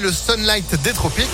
Le Sunlight des tropiques.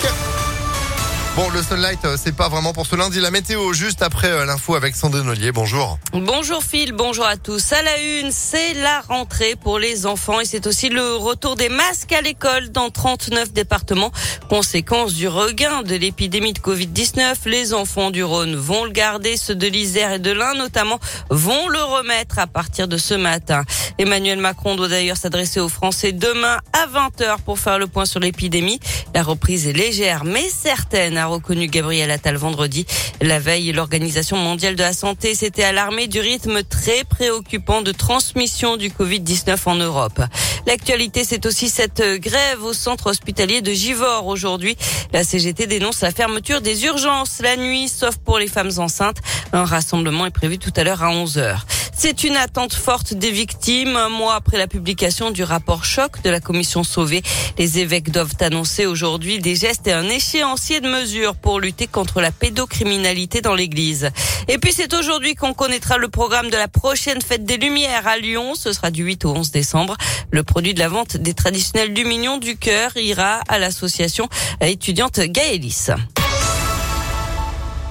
Bon, le sunlight, euh, c'est pas vraiment pour ce lundi. La météo, juste après euh, l'info avec Sandrine Ollier. Bonjour. Bonjour Phil, bonjour à tous. À la une, c'est la rentrée pour les enfants et c'est aussi le retour des masques à l'école dans 39 départements. Conséquence du regain de l'épidémie de Covid-19, les enfants du Rhône vont le garder, ceux de l'Isère et de l'Ain notamment vont le remettre à partir de ce matin. Emmanuel Macron doit d'ailleurs s'adresser aux Français demain à 20h pour faire le point sur l'épidémie. La reprise est légère mais certaine a reconnu Gabriel Attal vendredi. La veille, l'Organisation mondiale de la santé s'était alarmée du rythme très préoccupant de transmission du Covid-19 en Europe. L'actualité, c'est aussi cette grève au centre hospitalier de Givors aujourd'hui. La CGT dénonce la fermeture des urgences la nuit, sauf pour les femmes enceintes. Un rassemblement est prévu tout à l'heure à 11 heures. C'est une attente forte des victimes. Un mois après la publication du rapport choc de la commission Sauvé, les évêques doivent annoncer aujourd'hui des gestes et un échéancier de mesures pour lutter contre la pédocriminalité dans l'église. Et puis c'est aujourd'hui qu'on connaîtra le programme de la prochaine fête des Lumières à Lyon. Ce sera du 8 au 11 décembre. Le produit de la vente des traditionnels du Mignon du Cœur ira à l'association étudiante Gaëlis.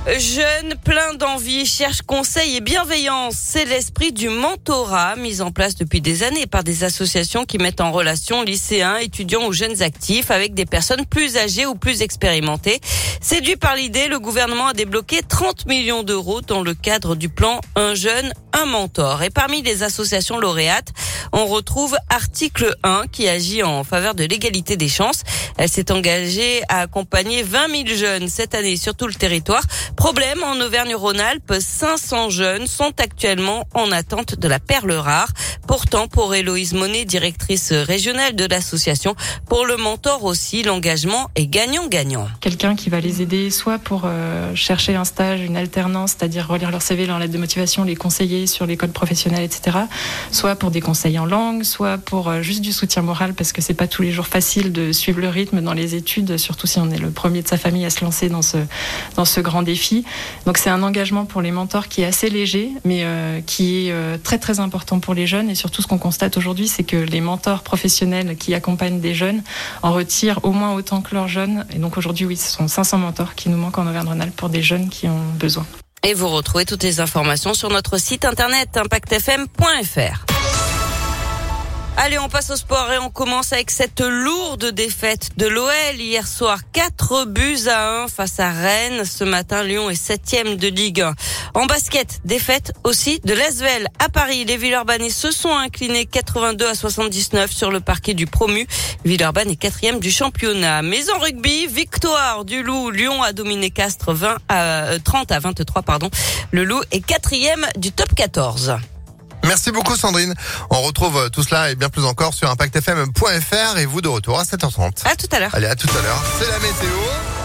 Jeune, plein d'envie, cherche conseil et bienveillance. C'est l'esprit du mentorat mis en place depuis des années par des associations qui mettent en relation lycéens, étudiants ou jeunes actifs avec des personnes plus âgées ou plus expérimentées. Séduit par l'idée, le gouvernement a débloqué 30 millions d'euros dans le cadre du plan Un jeune, un mentor. Et parmi les associations lauréates, on retrouve Article 1 qui agit en faveur de l'égalité des chances. Elle s'est engagée à accompagner 20 000 jeunes cette année sur tout le territoire. Problème, en Auvergne-Rhône-Alpes, 500 jeunes sont actuellement en attente de la perle rare. Pourtant, pour Héloïse Monet, directrice régionale de l'association, pour le mentor aussi, l'engagement est gagnant-gagnant. Quelqu'un qui va les aider soit pour euh, chercher un stage, une alternance, c'est-à-dire relire leur CV, leur lettre de motivation, les conseiller sur l'école professionnelle, etc. Soit pour des conseils en langue, soit pour euh, juste du soutien moral, parce que c'est pas tous les jours facile de suivre le rythme dans les études, surtout si on est le premier de sa famille à se lancer dans ce, dans ce grand défi. Donc c'est un engagement pour les mentors qui est assez léger, mais euh, qui est très très important pour les jeunes et surtout, ce qu'on constate aujourd'hui, c'est que les mentors professionnels qui accompagnent des jeunes en retirent au moins autant que leurs jeunes. Et donc aujourd'hui, oui, ce sont 500 mentors qui nous manquent en Auvergne-Rhône-Alpes pour des jeunes qui ont besoin. Et vous retrouvez toutes les informations sur notre site internet impactfm.fr. Allez, on passe au sport et on commence avec cette lourde défaite de l'OL hier soir. 4 buts à 1 face à Rennes. Ce matin, Lyon est septième de Ligue 1. En basket, défaite aussi de l'Asvel. À Paris, les Villeurbanais se sont inclinés 82 à 79 sur le parquet du promu. Villeurbanne est quatrième du championnat. Mais en rugby, victoire du Loup. Lyon a dominé Castres 20 à, 30 euh, à 23, pardon. Le Loup est quatrième du top 14. Merci beaucoup Sandrine. On retrouve euh, tout cela et bien plus encore sur impactfm.fr et vous de retour à 7h30. À tout à l'heure. Allez, à tout à l'heure. C'est la météo.